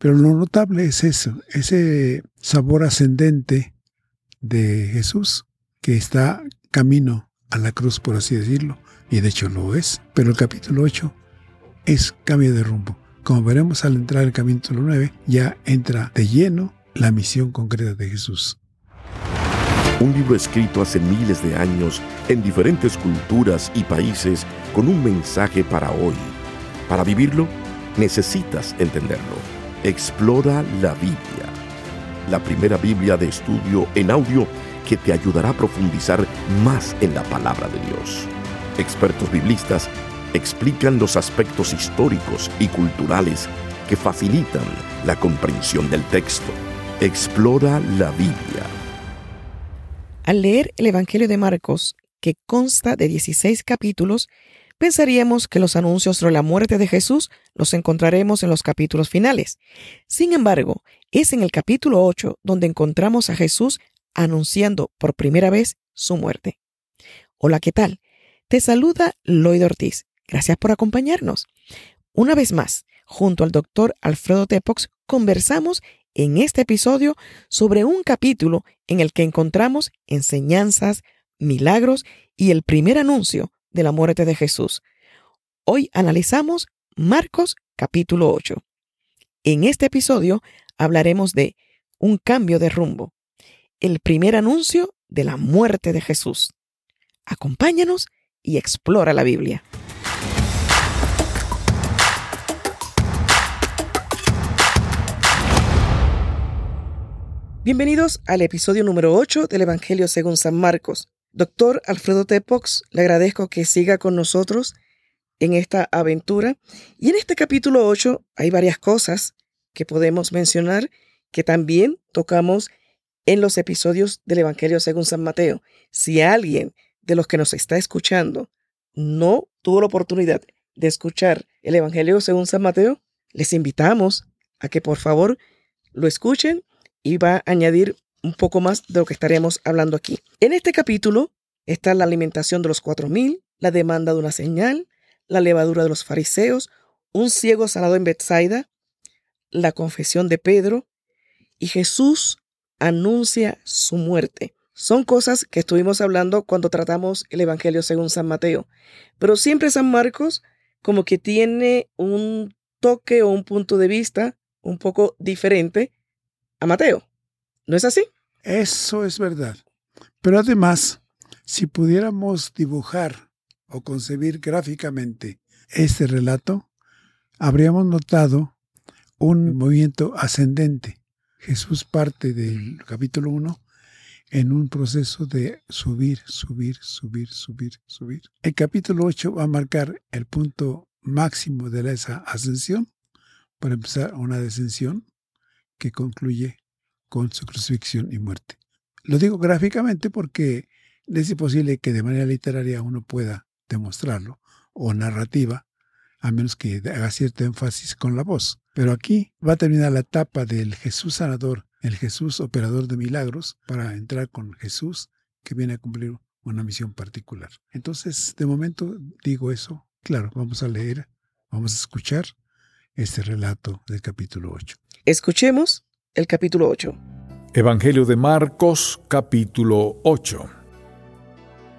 Pero lo notable es eso, ese sabor ascendente de Jesús que está camino a la cruz, por así decirlo, y de hecho lo es. Pero el capítulo 8 es cambio de rumbo. Como veremos al entrar el capítulo 9, ya entra de lleno la misión concreta de Jesús. Un libro escrito hace miles de años en diferentes culturas y países con un mensaje para hoy. Para vivirlo, necesitas entenderlo. Explora la Biblia. La primera Biblia de estudio en audio que te ayudará a profundizar más en la palabra de Dios. Expertos biblistas explican los aspectos históricos y culturales que facilitan la comprensión del texto. Explora la Biblia. Al leer el Evangelio de Marcos, que consta de 16 capítulos, pensaríamos que los anuncios sobre la muerte de Jesús los encontraremos en los capítulos finales. Sin embargo, es en el capítulo 8 donde encontramos a Jesús anunciando por primera vez su muerte. Hola, ¿qué tal? Te saluda Lloyd Ortiz. Gracias por acompañarnos. Una vez más, junto al doctor Alfredo Tepox, conversamos en este episodio sobre un capítulo en el que encontramos enseñanzas, milagros y el primer anuncio de la muerte de Jesús. Hoy analizamos Marcos capítulo 8. En este episodio hablaremos de un cambio de rumbo, el primer anuncio de la muerte de Jesús. Acompáñanos y explora la Biblia. Bienvenidos al episodio número 8 del Evangelio según San Marcos. Doctor Alfredo Tepox, le agradezco que siga con nosotros en esta aventura. Y en este capítulo 8 hay varias cosas que podemos mencionar que también tocamos en los episodios del Evangelio según San Mateo. Si alguien de los que nos está escuchando no tuvo la oportunidad de escuchar el Evangelio según San Mateo, les invitamos a que por favor lo escuchen y va a añadir un poco más de lo que estaremos hablando aquí. En este capítulo está la alimentación de los cuatro mil, la demanda de una señal, la levadura de los fariseos, un ciego sanado en Bethsaida, la confesión de Pedro y Jesús anuncia su muerte. Son cosas que estuvimos hablando cuando tratamos el Evangelio según San Mateo, pero siempre San Marcos como que tiene un toque o un punto de vista un poco diferente a Mateo. ¿No es así? Eso es verdad. Pero además, si pudiéramos dibujar o concebir gráficamente este relato, habríamos notado un movimiento ascendente. Jesús parte del capítulo 1 en un proceso de subir, subir, subir, subir, subir. El capítulo 8 va a marcar el punto máximo de esa ascensión, para empezar una descensión, que concluye con su crucifixión y muerte. Lo digo gráficamente porque es imposible que de manera literaria uno pueda demostrarlo, o narrativa, a menos que haga cierto énfasis con la voz. Pero aquí va a terminar la etapa del Jesús sanador, el Jesús operador de milagros, para entrar con Jesús que viene a cumplir una misión particular. Entonces, de momento digo eso. Claro, vamos a leer, vamos a escuchar este relato del capítulo 8. Escuchemos el capítulo 8. Evangelio de Marcos, capítulo 8.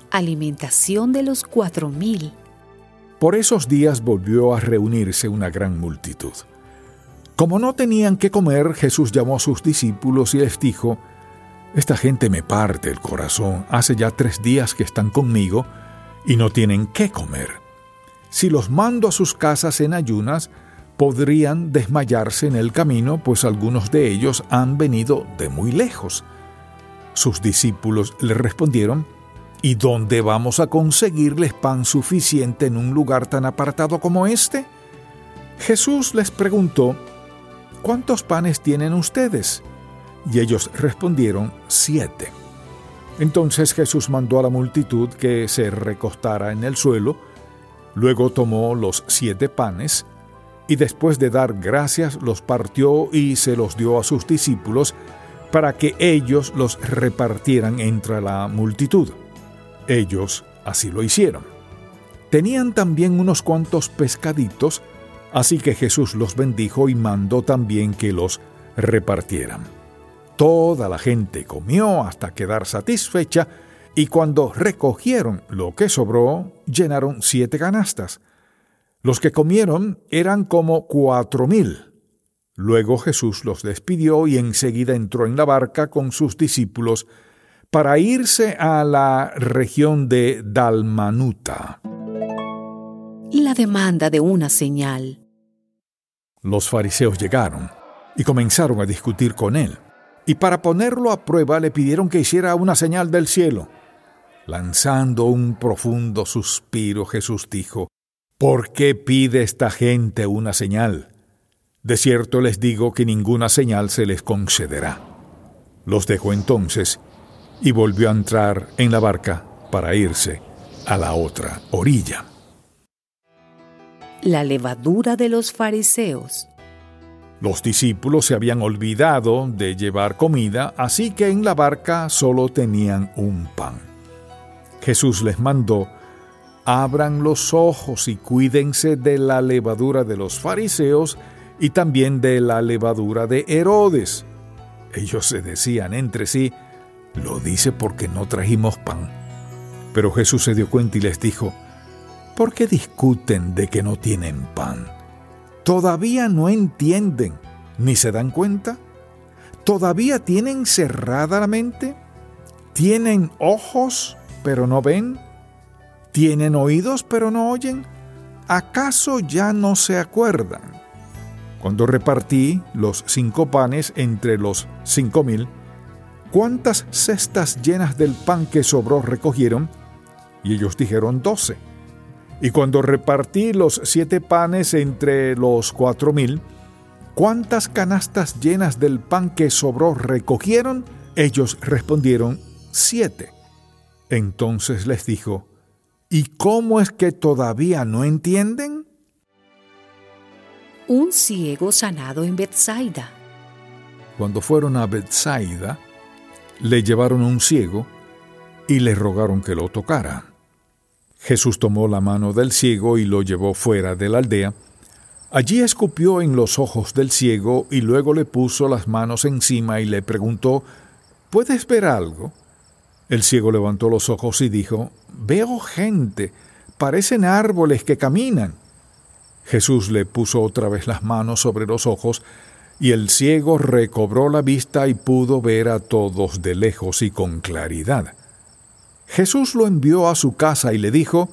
Alimentación de los cuatro mil. Por esos días volvió a reunirse una gran multitud. Como no tenían que comer, Jesús llamó a sus discípulos y les dijo, Esta gente me parte el corazón, hace ya tres días que están conmigo y no tienen qué comer. Si los mando a sus casas en ayunas, podrían desmayarse en el camino, pues algunos de ellos han venido de muy lejos. Sus discípulos le respondieron, ¿Y dónde vamos a conseguirles pan suficiente en un lugar tan apartado como este? Jesús les preguntó, ¿cuántos panes tienen ustedes? Y ellos respondieron, siete. Entonces Jesús mandó a la multitud que se recostara en el suelo, luego tomó los siete panes, y después de dar gracias los partió y se los dio a sus discípulos para que ellos los repartieran entre la multitud. Ellos así lo hicieron. Tenían también unos cuantos pescaditos, Así que Jesús los bendijo y mandó también que los repartieran. Toda la gente comió hasta quedar satisfecha y cuando recogieron lo que sobró, llenaron siete canastas. Los que comieron eran como cuatro mil. Luego Jesús los despidió y enseguida entró en la barca con sus discípulos para irse a la región de Dalmanuta. La demanda de una señal. Los fariseos llegaron y comenzaron a discutir con él. Y para ponerlo a prueba le pidieron que hiciera una señal del cielo. Lanzando un profundo suspiro, Jesús dijo, ¿Por qué pide esta gente una señal? De cierto les digo que ninguna señal se les concederá. Los dejó entonces y volvió a entrar en la barca para irse a la otra orilla. La levadura de los fariseos. Los discípulos se habían olvidado de llevar comida, así que en la barca solo tenían un pan. Jesús les mandó, abran los ojos y cuídense de la levadura de los fariseos y también de la levadura de Herodes. Ellos se decían entre sí, lo dice porque no trajimos pan. Pero Jesús se dio cuenta y les dijo, ¿por qué discuten de que no tienen pan? ¿Todavía no entienden ni se dan cuenta? ¿Todavía tienen cerrada la mente? ¿Tienen ojos pero no ven? ¿Tienen oídos pero no oyen? ¿Acaso ya no se acuerdan? Cuando repartí los cinco panes entre los cinco mil, ¿cuántas cestas llenas del pan que sobró recogieron? Y ellos dijeron doce. Y cuando repartí los siete panes entre los cuatro mil, ¿cuántas canastas llenas del pan que sobró recogieron? Ellos respondieron, siete. Entonces les dijo, ¿y cómo es que todavía no entienden? Un ciego sanado en Bethsaida. Cuando fueron a Bethsaida, le llevaron un ciego y le rogaron que lo tocara. Jesús tomó la mano del ciego y lo llevó fuera de la aldea. Allí escupió en los ojos del ciego y luego le puso las manos encima y le preguntó, ¿Puedes ver algo? El ciego levantó los ojos y dijo, Veo gente, parecen árboles que caminan. Jesús le puso otra vez las manos sobre los ojos, y el ciego recobró la vista y pudo ver a todos de lejos y con claridad. Jesús lo envió a su casa y le dijo,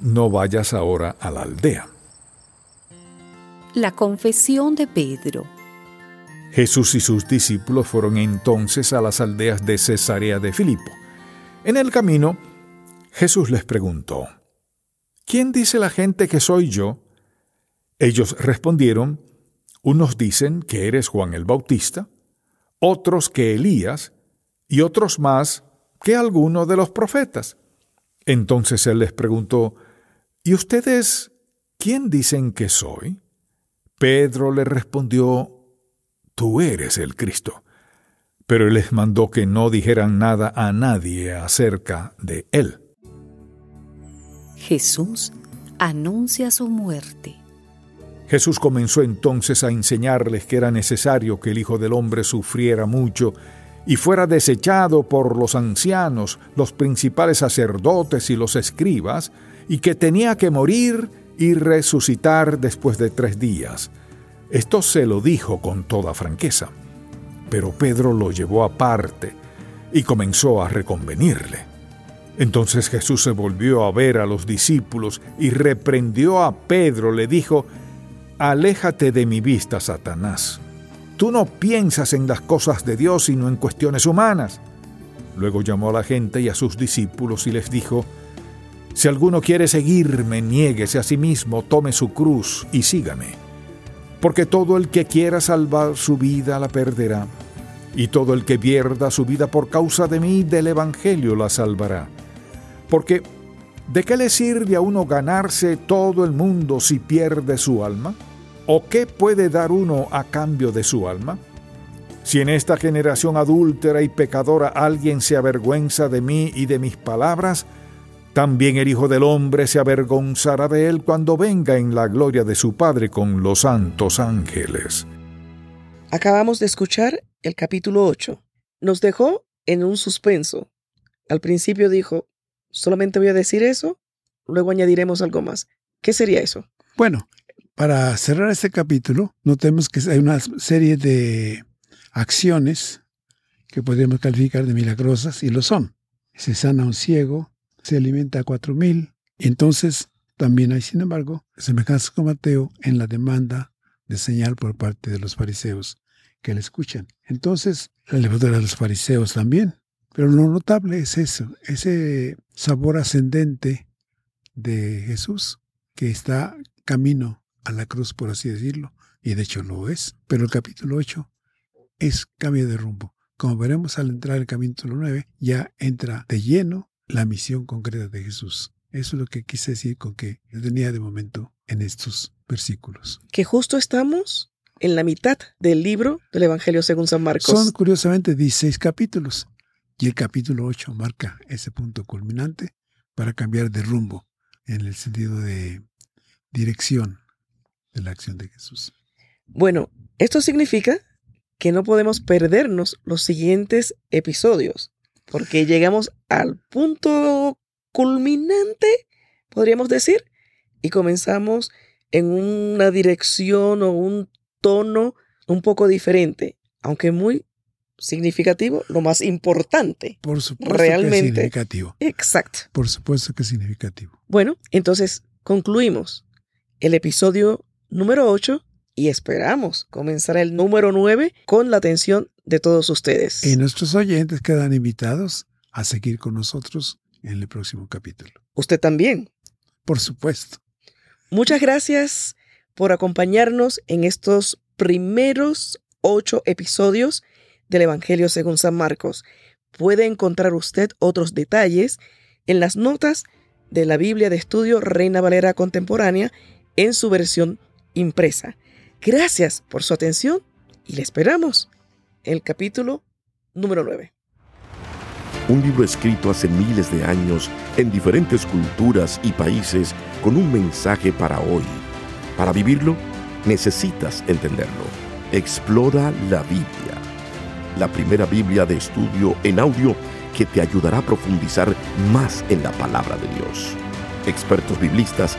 no vayas ahora a la aldea. La confesión de Pedro. Jesús y sus discípulos fueron entonces a las aldeas de Cesarea de Filipo. En el camino, Jesús les preguntó, ¿Quién dice la gente que soy yo? Ellos respondieron, unos dicen que eres Juan el Bautista, otros que Elías, y otros más que alguno de los profetas. Entonces él les preguntó, ¿Y ustedes quién dicen que soy? Pedro le respondió, Tú eres el Cristo. Pero él les mandó que no dijeran nada a nadie acerca de él. Jesús anuncia su muerte. Jesús comenzó entonces a enseñarles que era necesario que el Hijo del Hombre sufriera mucho y fuera desechado por los ancianos, los principales sacerdotes y los escribas, y que tenía que morir y resucitar después de tres días. Esto se lo dijo con toda franqueza, pero Pedro lo llevó aparte y comenzó a reconvenirle. Entonces Jesús se volvió a ver a los discípulos y reprendió a Pedro, le dijo, Aléjate de mi vista, Satanás Tú no piensas en las cosas de Dios sino en cuestiones humanas. Luego llamó a la gente y a sus discípulos y les dijo, Si alguno quiere seguirme, niéguese a sí mismo, tome su cruz y sígame. Porque todo el que quiera salvar su vida la perderá, y todo el que pierda su vida por causa de mí del Evangelio la salvará. Porque, ¿de qué le sirve a uno ganarse todo el mundo si pierde su alma? ¿O qué puede dar uno a cambio de su alma? Si en esta generación adúltera y pecadora alguien se avergüenza de mí y de mis palabras, también el Hijo del Hombre se avergonzará de él cuando venga en la gloria de su Padre con los santos ángeles. Acabamos de escuchar el capítulo 8. Nos dejó en un suspenso. Al principio dijo, solamente voy a decir eso, luego añadiremos algo más. ¿Qué sería eso? Bueno, para cerrar este capítulo, notemos que hay una serie de acciones que podríamos calificar de milagrosas y lo son. Se sana un ciego, se alimenta a cuatro mil. Y entonces también hay, sin embargo, semejanzas con Mateo en la demanda de señal por parte de los fariseos que le escuchan. Entonces, la levadura de los fariseos también. Pero lo notable es eso, ese sabor ascendente de Jesús que está camino a la cruz, por así decirlo, y de hecho lo es. Pero el capítulo 8 es cambio de rumbo. Como veremos al entrar el capítulo 9, ya entra de lleno la misión concreta de Jesús. Eso es lo que quise decir con que tenía de momento en estos versículos. Que justo estamos en la mitad del libro del Evangelio según San Marcos. Son curiosamente 16 capítulos y el capítulo 8 marca ese punto culminante para cambiar de rumbo en el sentido de dirección de la acción de Jesús. Bueno, esto significa que no podemos perdernos los siguientes episodios, porque llegamos al punto culminante, podríamos decir, y comenzamos en una dirección o un tono un poco diferente, aunque muy significativo, lo más importante. Por supuesto realmente. que es significativo. Exacto. Por supuesto que es significativo. Bueno, entonces concluimos el episodio número 8 y esperamos comenzar el número 9 con la atención de todos ustedes. Y nuestros oyentes quedan invitados a seguir con nosotros en el próximo capítulo. Usted también. Por supuesto. Muchas gracias por acompañarnos en estos primeros ocho episodios del Evangelio según San Marcos. Puede encontrar usted otros detalles en las notas de la Biblia de Estudio Reina Valera Contemporánea en su versión impresa. Gracias por su atención y le esperamos el capítulo número 9. Un libro escrito hace miles de años en diferentes culturas y países con un mensaje para hoy. Para vivirlo, necesitas entenderlo. Explora la Biblia, la primera Biblia de estudio en audio que te ayudará a profundizar más en la palabra de Dios. Expertos biblistas